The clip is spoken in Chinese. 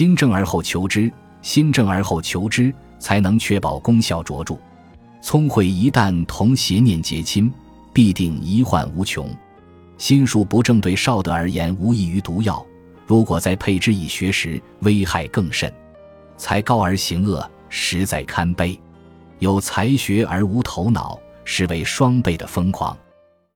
心正而后求之，心正而后求之，才能确保功效卓著。聪慧一旦同邪念结亲，必定遗患无穷。心术不正对少德而言无异于毒药，如果再配之以学识，危害更甚。才高而行恶，实在堪悲。有才学而无头脑，实为双倍的疯狂。